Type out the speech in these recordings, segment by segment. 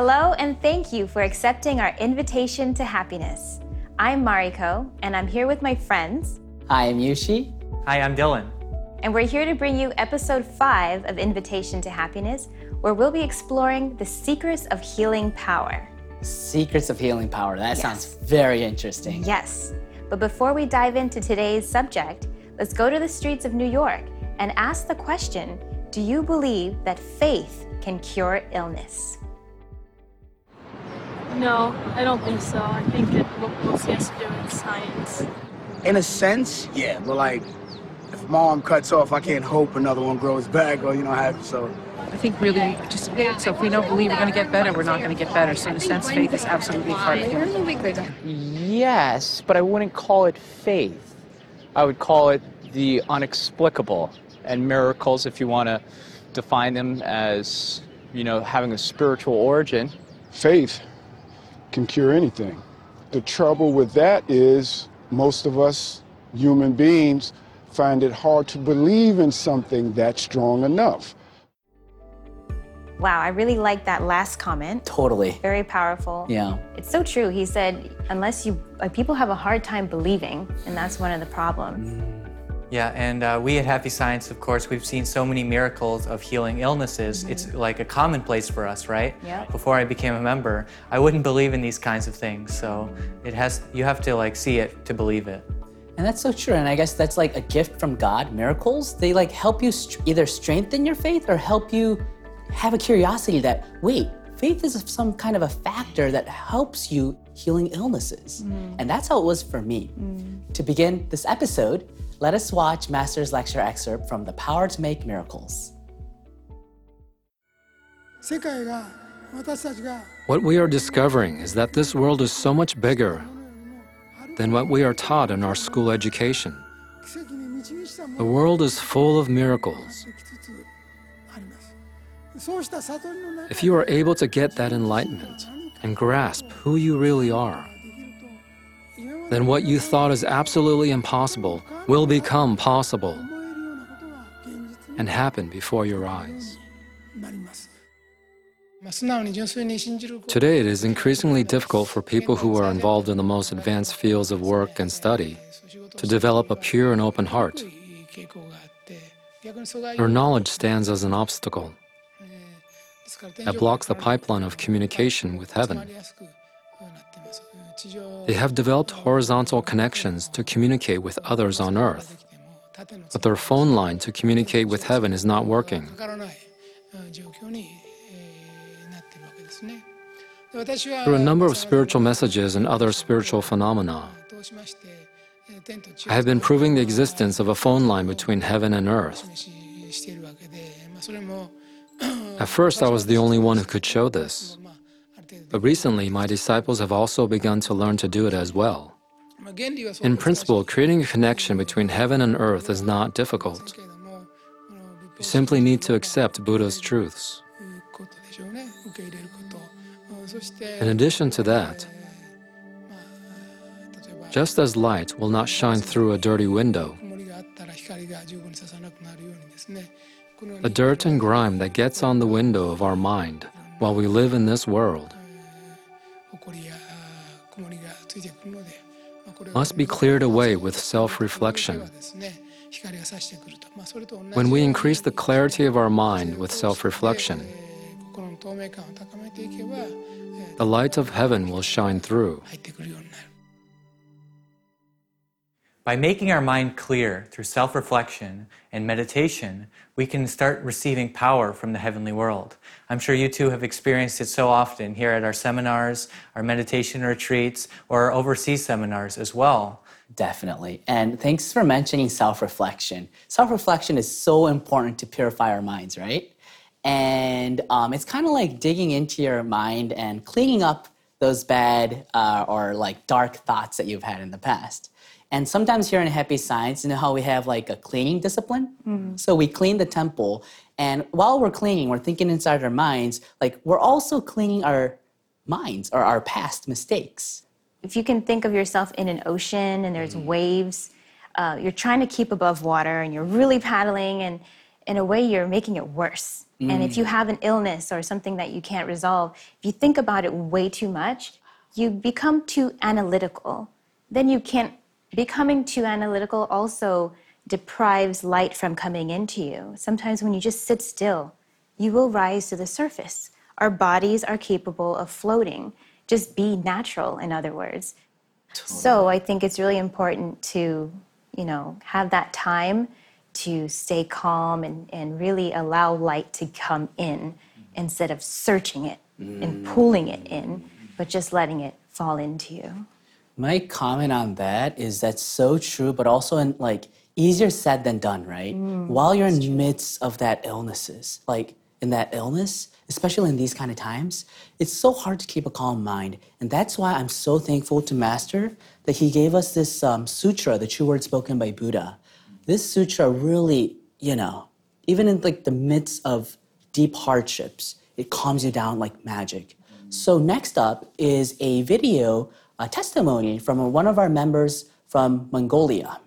Hello, and thank you for accepting our invitation to happiness. I'm Mariko, and I'm here with my friends, Hi, I'm Yushi. Hi, I'm Dylan. and we're here to bring you episode five of Invitation to Happiness, where we'll be exploring the secrets of healing power. Secrets of Healing Power. That Yes. sounds very interesting. Yes, but before we dive into today's subject, let's go to the streets of New York and ask the question Do you believe that faith can cure illness? No, I don't think so. I think it mostly has to do with science. In a sense, yeah, but like, if my arm cuts off, I can't hope another one grows back or, you know, have so. I think really just faith. So if we don't believe we're going to get better, we're not going to get better. So in a sense, faith is absolutely part of it. Yes, but I wouldn't call it faith. I would call it the unexplicable. And miracles, if you want to define them as, you know, having a spiritual origin, faith can cure anything. The trouble with that is most of us human beings find it hard to believe in something that's strong enough. Wow, I really like that last comment. Totally. Very powerful. Yeah. It's so true. He said, unless you, like, people have a hard time believing, and that's one of the problems. Mm. Yeah, and uh, we at Happy Science, of course, we've seen so many miracles of healing illnesses. Mm-hmm. It's like a commonplace for us, right? Yep. Before I became a member, I wouldn't believe in these kinds of things. So it has, you have to like see it to believe it. And that's so true. And I guess that's like a gift from God. Miracles, they like help you st- either strengthen your faith or help you have a curiosity that, wait, faith is some kind of a factor that helps you healing illnesses. Mm-hmm. And that's how it was for me. Mm-hmm. To begin this episode, let us watch Master's lecture excerpt from The Power to Make Miracles. What we are discovering is that this world is so much bigger than what we are taught in our school education. The world is full of miracles. If you are able to get that enlightenment and grasp who you really are, then what you thought is absolutely impossible will become possible and happen before your eyes. Today, it is increasingly difficult for people who are involved in the most advanced fields of work and study to develop a pure and open heart. Her knowledge stands as an obstacle that blocks the pipeline of communication with heaven. They have developed horizontal connections to communicate with others on earth. But their phone line to communicate with heaven is not working. Through a number of spiritual messages and other spiritual phenomena, I have been proving the existence of a phone line between heaven and earth. At first, I was the only one who could show this. But recently, my disciples have also begun to learn to do it as well. In principle, creating a connection between heaven and earth is not difficult. You simply need to accept Buddha's truths. In addition to that, just as light will not shine through a dirty window, the dirt and grime that gets on the window of our mind while we live in this world must be cleared away with self reflection. When we increase the clarity of our mind with self reflection, the light of heaven will shine through. By making our mind clear through self reflection and meditation, we can start receiving power from the heavenly world. I'm sure you too have experienced it so often here at our seminars, our meditation retreats, or our overseas seminars as well. Definitely. And thanks for mentioning self reflection. Self reflection is so important to purify our minds, right? And um, it's kind of like digging into your mind and cleaning up those bad uh, or like dark thoughts that you've had in the past. And sometimes here in Happy Science, you know how we have like a cleaning discipline? Mm-hmm. So we clean the temple, and while we're cleaning, we're thinking inside our minds, like we're also cleaning our minds or our past mistakes. If you can think of yourself in an ocean and there's mm-hmm. waves, uh, you're trying to keep above water and you're really paddling and in a way, you're making it worse. And if you mm. have an illness or something that you can't resolve, if you think about it way too much, you become too analytical. Then you can't, becoming too analytical also deprives light from coming into you. Sometimes when you just sit still, you will rise to the surface. Our bodies are capable of floating. Just be natural, in other words. So I think it's really important to, you know, have that time to stay calm and, and really allow light to come in instead of searching it and mm. pulling it in, but just letting it fall into you. My comment on that is that's so true, but also in like easier said than done, right? While you're in the midst of that illnesses, like in that illness, especially in these kind of times, it's so hard to keep a calm mind. And that's why I'm so thankful to Master that he gave us this um, sutra, the true word spoken by Buddha. This sutra really, you know, even in like the midst of deep hardships, it calms you down like magic. So next up is a video, a testimony from one of our members from Mongolia.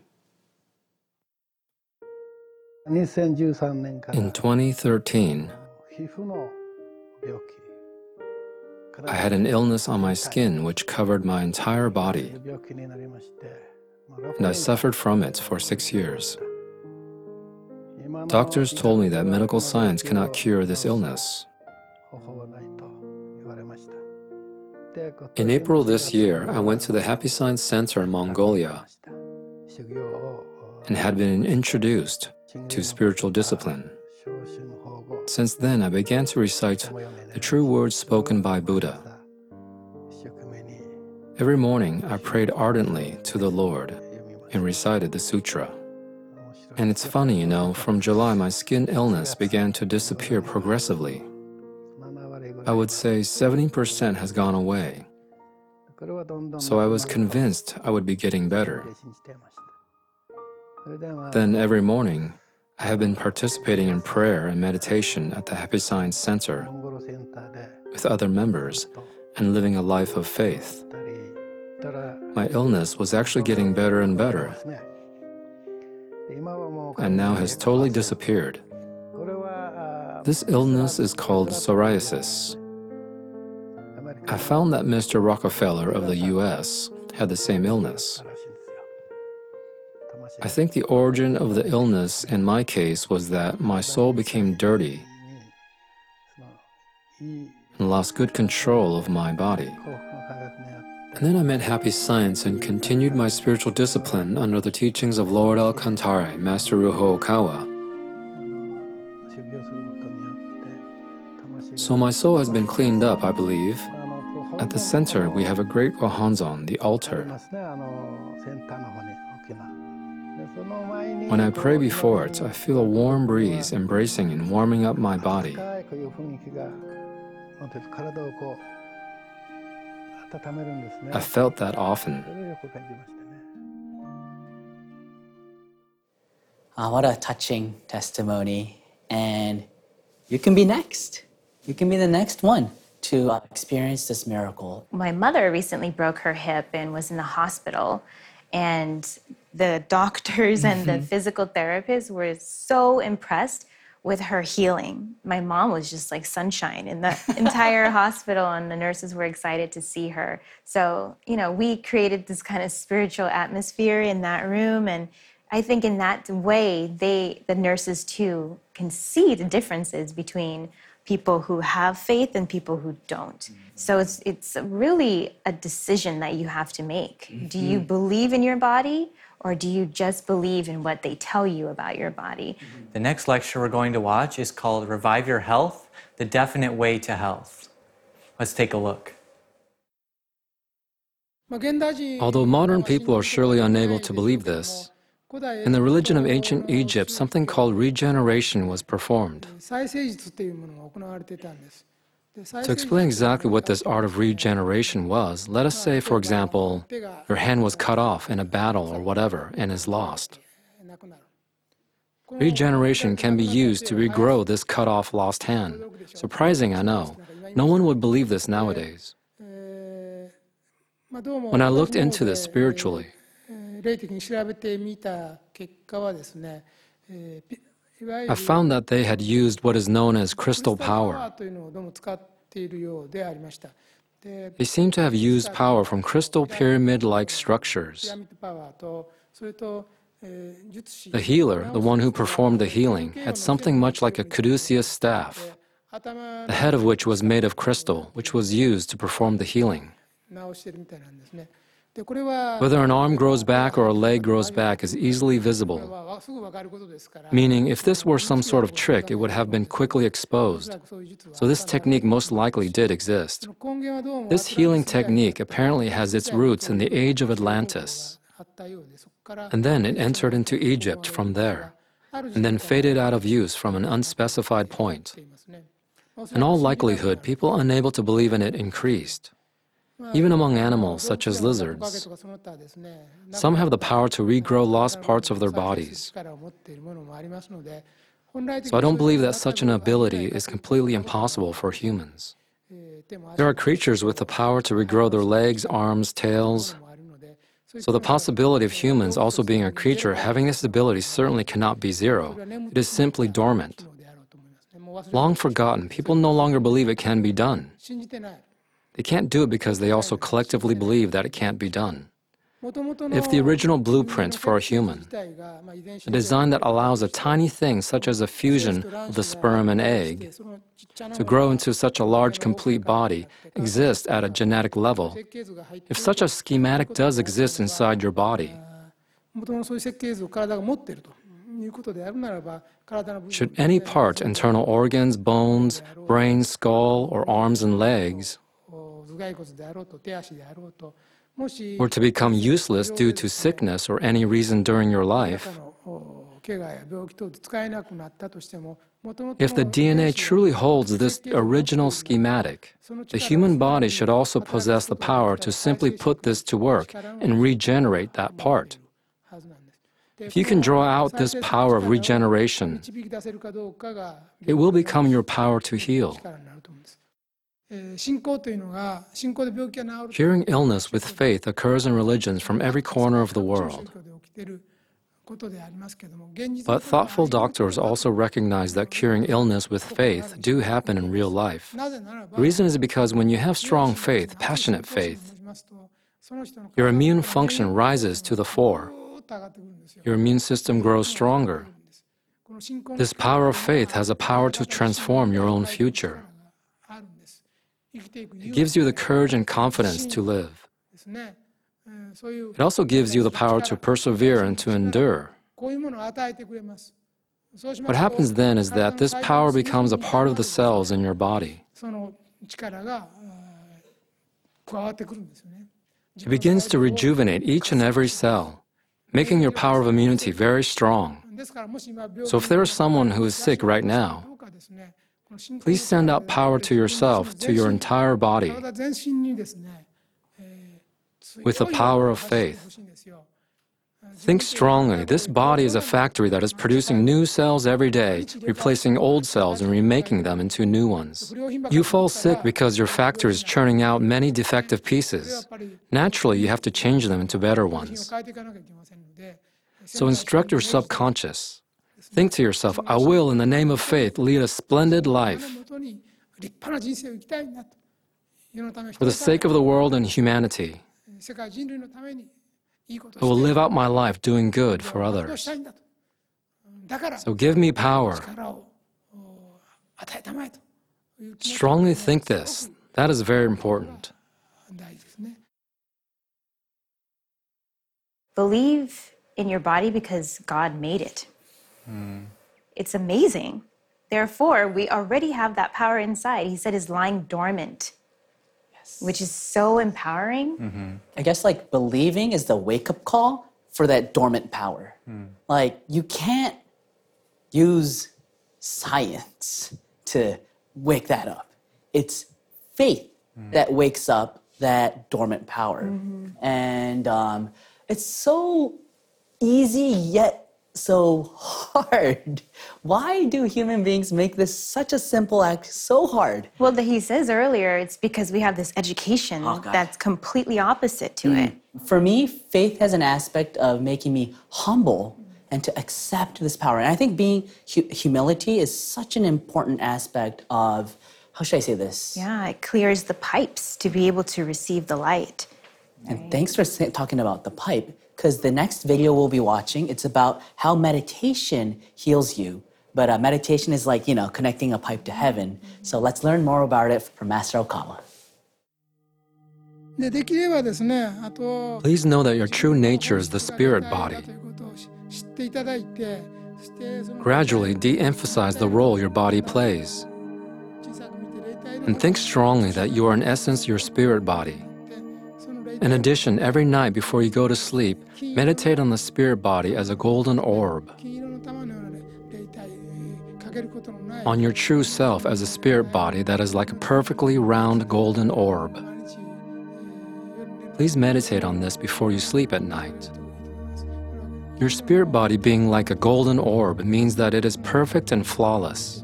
In 2013, I had an illness on my skin which covered my entire body, and I suffered from it for six years. Doctors told me that medical science cannot cure this illness. In April this year, I went to the Happy Science Center in Mongolia and had been introduced to spiritual discipline. Since then, I began to recite the true words spoken by Buddha. Every morning, I prayed ardently to the Lord and recited the sutra. And it's funny, you know, from July, my skin illness began to disappear progressively. I would say 70% has gone away. So I was convinced I would be getting better. Then every morning, I have been participating in prayer and meditation at the Happy Science Center with other members and living a life of faith. My illness was actually getting better and better, and now has totally disappeared. This illness is called psoriasis. I found that Mr. Rockefeller of the US had the same illness. I think the origin of the illness in my case was that my soul became dirty and lost good control of my body. And then I met Happy Science and continued my spiritual discipline under the teachings of Lord El Cantare, Master Ryuho Okawa. So my soul has been cleaned up, I believe. At the center, we have a great Gohonzon, the altar. When I pray before it, I feel a warm breeze embracing and warming up my body. I felt that often. Ah, what a touching testimony. And you can be next. You can be the next one to uh, experience this miracle. My mother recently broke her hip and was in the hospital, and the doctors and the physical therapists were so impressed with her healing. My mom was just like sunshine in the entire hospital, and the nurses were excited to see her. So, you know, we created this kind of spiritual atmosphere in that room, and I think in that way, they, the nurses too, can see the differences between people who have faith and people who don't. Mm-hmm. So it's it's really a decision that you have to make. Do you mm-hmm. believe in your body or do you just believe in what they tell you about your body? Mm-hmm. The next lecture we're going to watch is called Revive Your Health The Definite Way to Health. Let's take a look. Although modern people are surely unable to believe this, in the religion of ancient Egypt, something called regeneration was performed. To explain exactly what this art of regeneration was, let us say, for example, your hand was cut off in a battle or whatever and is lost. Regeneration can be used to regrow this cut off lost hand. Surprising, I know. No one would believe this nowadays. When I looked into this spiritually, 霊的に調べてみた結果はですね、えー I found that they had used what is known as crystal power. They seem to have used power from crystal pyramid like structures. The healer, the one who performed the healing, had something much like a caduceus staff, the head of which was made of crystal, which was used to perform the healing. Whether an arm grows back or a leg grows back is easily visible, meaning if this were some sort of trick, it would have been quickly exposed. So this technique most likely did exist. This healing technique apparently has its roots in the age of Atlantis. And then it entered into Egypt from there, and then faded out of use from an unspecified point. In all likelihood, people unable to believe in it increased even among animals such as lizards. Some have the power to regrow lost parts of their bodies. So I don't believe that such an ability is completely impossible for humans. There are creatures with the power to regrow their legs, arms, tails. So the possibility of humans also being a creature having this ability certainly cannot be zero. It is simply dormant. Long forgotten, people no longer believe it can be done. They can't do it because they also collectively believe that it can't be done. If the original blueprint for a human, a design that allows a tiny thing such as a fusion of the sperm and egg to grow into such a large complete body exists at a genetic level, if such a schematic does exist inside your body, should any part, internal organs, bones, brain, skull, or arms and legs, or to become useless due to sickness or any reason during your life, if the DNA truly holds this original schematic, the human body should also possess the power to simply put this to work and regenerate that part. If you can draw out this power of regeneration, it will become your power to heal. Curing illness with faith occurs in religions from every corner of the world. But thoughtful doctors also recognize that curing illness with faith do happen in real life. Reason is because when you have strong faith, passionate faith, your immune function rises to the fore. Your immune system grows stronger. This power of faith has a power to transform your own future. It gives you the courage and confidence to live. It also gives you the power to persevere and to endure. What happens then is that this power becomes a part of the cells in your body. It begins to rejuvenate each and every cell, making your power of immunity very strong. So if there is someone who is sick right now, Please send out power to yourself, to your entire body, with the power of faith. Think strongly. This body is a factory that is producing new cells every day, replacing old cells and remaking them into new ones. You fall sick because your factory is churning out many defective pieces. Naturally, you have to change them into better ones. So instruct your subconscious. Think to yourself, I will, in the name of faith, lead a splendid life for the sake of the world and humanity. I will live out my life doing good for others. So give me power. Strongly think this. That is very important. Believe in your body because God made it. It's amazing. Therefore, we already have that power inside. He said is lying dormant, which is so empowering. Mm-hmm. I guess like believing is the wake up call for that dormant power. Mm. Like you can't use science to wake that up. It's faith mm. that wakes up that dormant power. Mm-hmm. And um, it's so easy yet so hard. Why do human beings make this such a simple act so hard? Well, the, he says earlier, it's because we have this education Oh, that's completely opposite to hmm. it. For me, faith has an aspect of making me humble and to accept this power. And I think being hu- humility is such an important aspect of how should I say this? Yeah, it clears the pipes to be able to receive the light. And thanks for talking about the pipe, because the next video we'll be watching, it's about how meditation heals you. But uh, meditation is like, you know, connecting a pipe to heaven. So let's learn more about it from Master Okawa. Please know that your true nature is the spirit body. Gradually de emphasize the role your body plays. And think strongly that you are in essence your spirit body. In addition, every night before you go to sleep, meditate on the spirit body as a golden orb, on your true self as a spirit body that is like a perfectly round golden orb. Please meditate on this before you sleep at night. Your spirit body being like a golden orb means that it is perfect and flawless.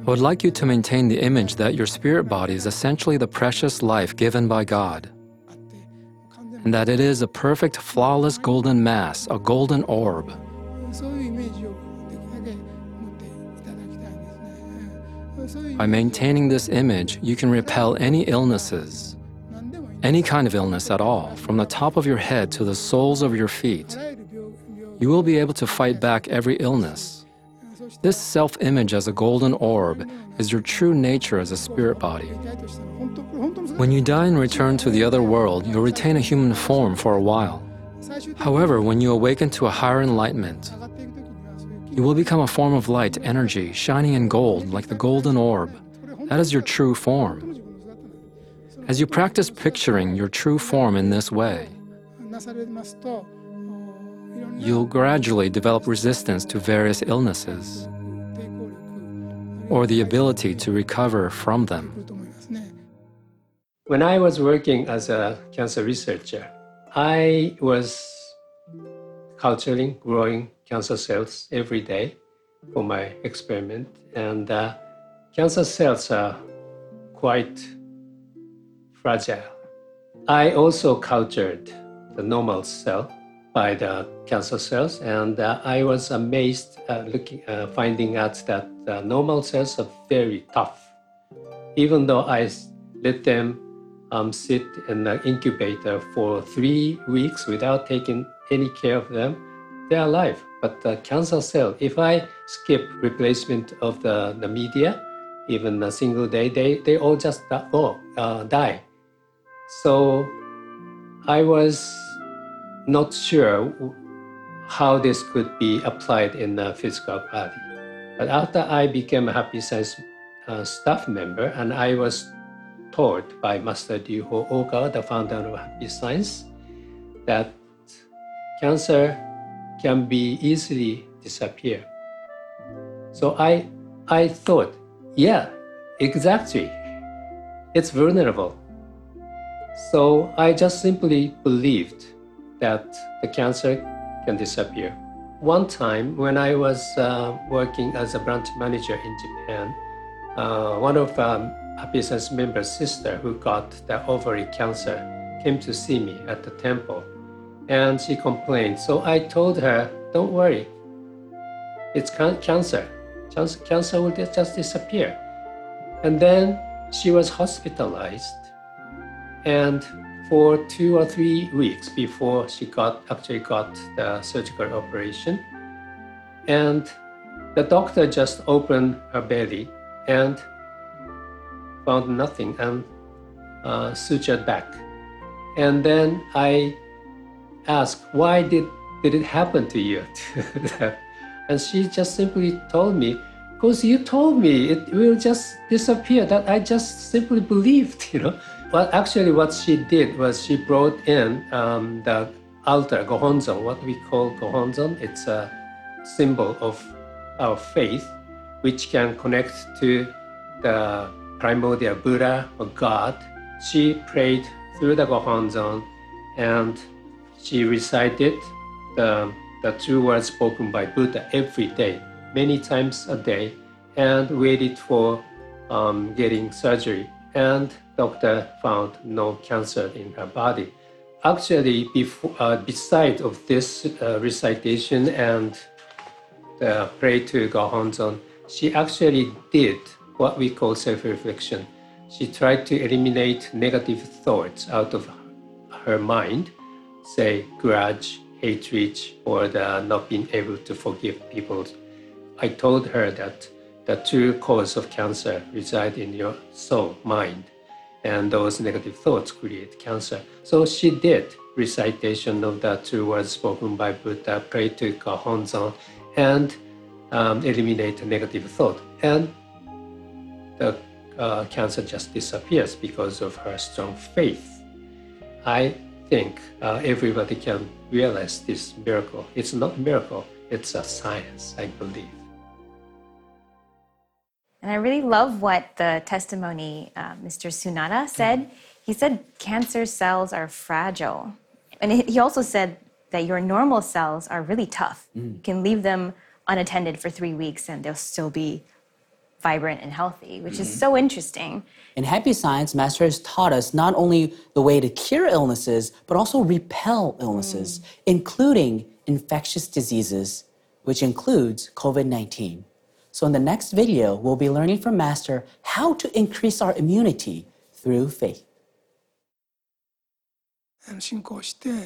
I would like you to maintain the image that your spirit body is essentially the precious life given by God and that it is a perfect, flawless golden mass, a golden orb. By maintaining this image, you can repel any illnesses, any kind of illness at all, from the top of your head to the soles of your feet. You will be able to fight back every illness. This self image as a golden orb is your true nature as a spirit body. When you die and return to the other world, you'll retain a human form for a while. However, when you awaken to a higher enlightenment, you will become a form of light energy, shining in gold like the golden orb. That is your true form. As you practice picturing your true form in this way, you'll gradually develop resistance to various illnesses or the ability to recover from them. When I was working as a cancer researcher, I was culturing, growing cancer cells every day for my experiment. And uh, cancer cells are quite fragile. I also cultured the normal cell by the cancer cells, and uh, I was amazed uh, looking, uh, finding out that uh, normal cells are very tough. Even though I let them um, sit in the incubator for three weeks without taking any care of them, they're alive. But the cancer cell, if I skip replacement of the, the media, even a single day, they, they all just die, oh, uh, die. So I was not sure how this could be applied in the physical body. But after I became a Happy Science uh, staff member, and I was taught by Master Ryuho Okawa, the founder of Happy Science, that cancer can be easily disappear. So I, I thought, yeah, exactly. It's vulnerable. So I just simply believed that the cancer can disappear. One time, when I was uh, working as a branch manager in Japan, uh, one of um, Happy business member's sister who got the ovary cancer came to see me at the temple, and she complained. So I told her, "Don't worry, it's can- cancer. Cancer, cancer will just disappear." And then she was hospitalized and for two or three weeks before she got actually got the surgical operation and the doctor just opened her belly and found nothing and uh, sutured back. And then i asked why did did it happen to you? And she just simply told me because you told me it will just disappear that i just simply believed you know? Well actually what she did was she brought in um, the altar gohonzon what we call gohonzon it's a symbol of our faith which can connect to the primordial buddha or god she prayed through the gohonzon and she recited the, the true words spoken by buddha every day many times a day and waited for um, getting surgery. And doctor found no cancer in her body. actually, before, uh, beside of this uh, recitation and the pray to gohonzon, she actually did what we call self-reflection. She tried to eliminate negative thoughts out of her mind, say grudge, hatred, or the not being able to forgive people. I told her that the true cause of cancer reside in your soul, mind, and those negative thoughts create cancer. So she did recitation of the two words spoken by Buddha, pray to Gohonzon, and um, eliminate negative thought. And the uh, cancer just disappears because of her strong faith. I think uh, everybody can realize this miracle. It's not a miracle, it's a science, I believe. And I really love what the testimony uh, Mr. Sunada said. He said cancer cells are fragile. And he he also said that your normal cells are really tough. You can leave them unattended for three weeks and they'll still be vibrant and healthy, which mm-hmm. is so interesting. In Happy Science, Master has taught us not only the way to cure illnesses, but also repel illnesses, mm. including infectious diseases, which includes COVID 19. So, in the next video, we'll be learning from Master how to increase our immunity through faith.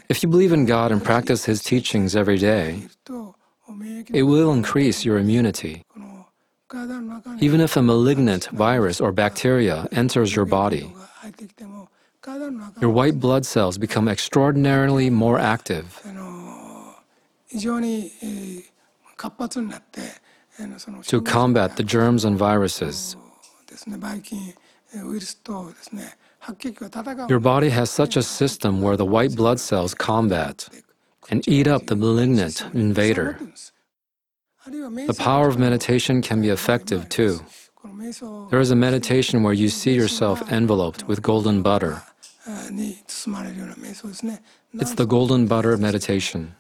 If you believe in God and practice His teachings every day, it will increase your immunity. Even if a malignant virus or bacteria enters your body, your white blood cells become extraordinarily more active. To combat the germs and viruses, your body has such a system where the white blood cells combat and eat up the malignant invader. The power of meditation can be effective too. There is a meditation where you see yourself enveloped with golden butter. It's the golden butter meditation.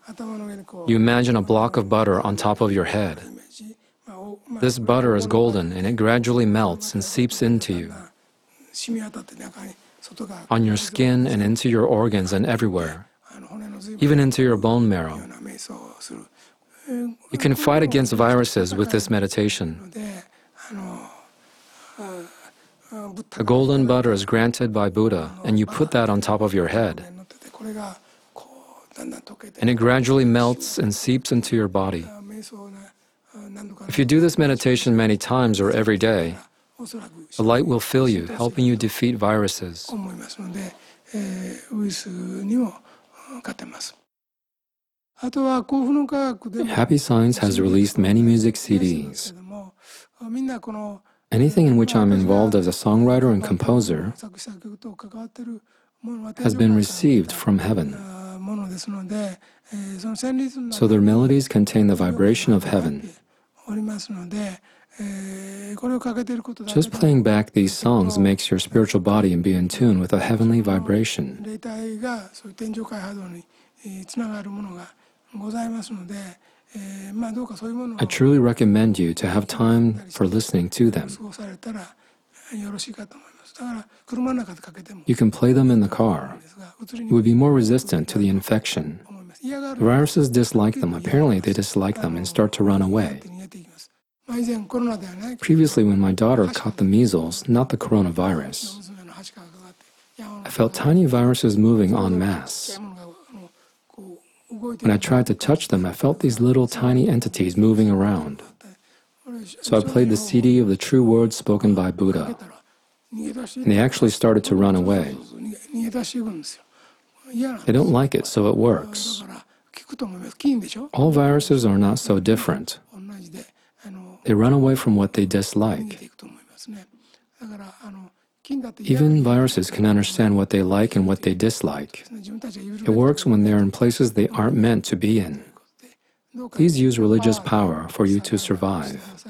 You imagine a block of butter on top of your head. This butter is golden and it gradually melts and seeps into you, on your skin and into your organs and everywhere, even into your bone marrow. You can fight against viruses with this meditation. The golden butter is granted by Buddha, and you put that on top of your head. And it gradually melts and seeps into your body. If you do this meditation many times or every day, the light will fill you, helping you defeat viruses. Happy Science has released many music CDs. Anything in which I'm involved as a songwriter and composer has been received from heaven. So their melodies contain the vibration of heaven. Just playing back these songs makes your spiritual body be in tune with a heavenly vibration. I truly recommend you to have time for listening to them. You can play them in the car. You would be more resistant to the infection. The viruses dislike them. Apparently, they dislike them and start to run away. Previously, when my daughter caught the measles, not the coronavirus, I felt tiny viruses moving en masse. When I tried to touch them, I felt these little tiny entities moving around. So I played the CD of the true words spoken by Buddha, and they actually started to run away. They don't like it, so it works. All viruses are not so different. They run away from what they dislike. Even viruses can understand what they like and what they dislike. It works when they're in places they aren't meant to be in. Please use religious power for you to survive.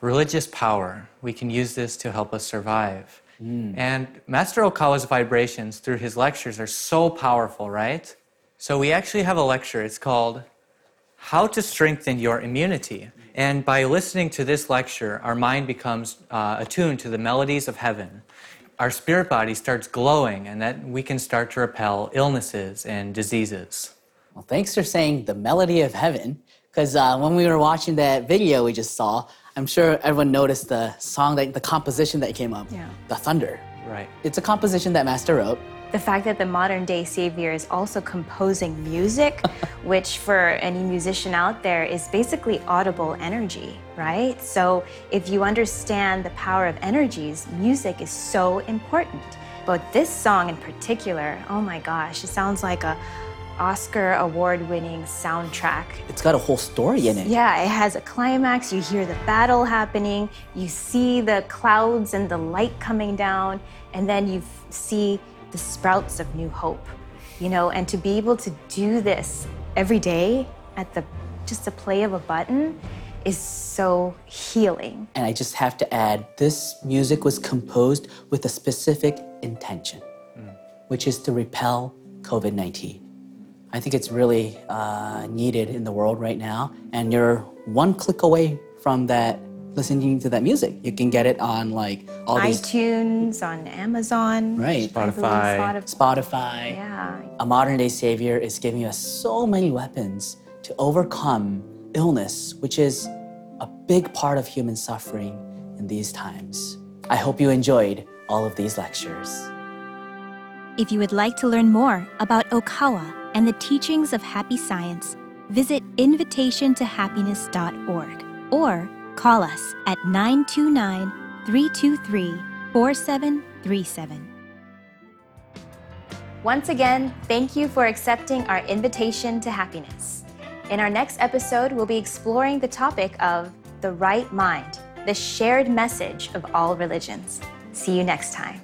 Religious power, we can use this to help us survive. Mm. And Master Okawa's vibrations through his lectures are so powerful, right? So we actually have a lecture. It's called how to Strengthen Your Immunity. And by listening to this lecture, our mind becomes uh, attuned to the melodies of heaven. our spirit body starts glowing and that we can start to repel illnesses and diseases. Well, thanks for saying the melody of heaven, because uh, when we were watching that video we just saw, I'm sure everyone noticed the song, that, the composition that came up, Yeah. the thunder. Right. It's a composition that Master wrote. The fact that the modern day savior is also composing music, which for any musician out there is basically audible energy, right? So if you understand the power of energies, music is so important. But this song in particular, oh my gosh, it sounds like a Oscar award winning soundtrack. It's got a whole story in it. Yeah, it has a climax. You hear the battle happening. You see the clouds and the light coming down, and then you see the sprouts of new hope. You know, and to be able to do this every day at the just the play of a button is so healing. And I just have to add this music was composed with a specific intention, which is to repel COVID 19. I think it's really uh, needed in the world right now. And you're one click away from that, listening to that music. You can get it on like all these. iTunes, on Amazon, Right. Spotify. Spotify. Spotify. Yeah. A modern day savior is giving us so many weapons to overcome illness, which is a big part of human suffering in these times. I hope you enjoyed all of these lectures. If you would like to learn more about Okawa and the teachings of happy science, visit invitationtohappiness.org or call us at 929 323 4737. Once again, thank you for accepting our invitation to happiness. In our next episode, we'll be exploring the topic of the right mind, the shared message of all religions. See you next time.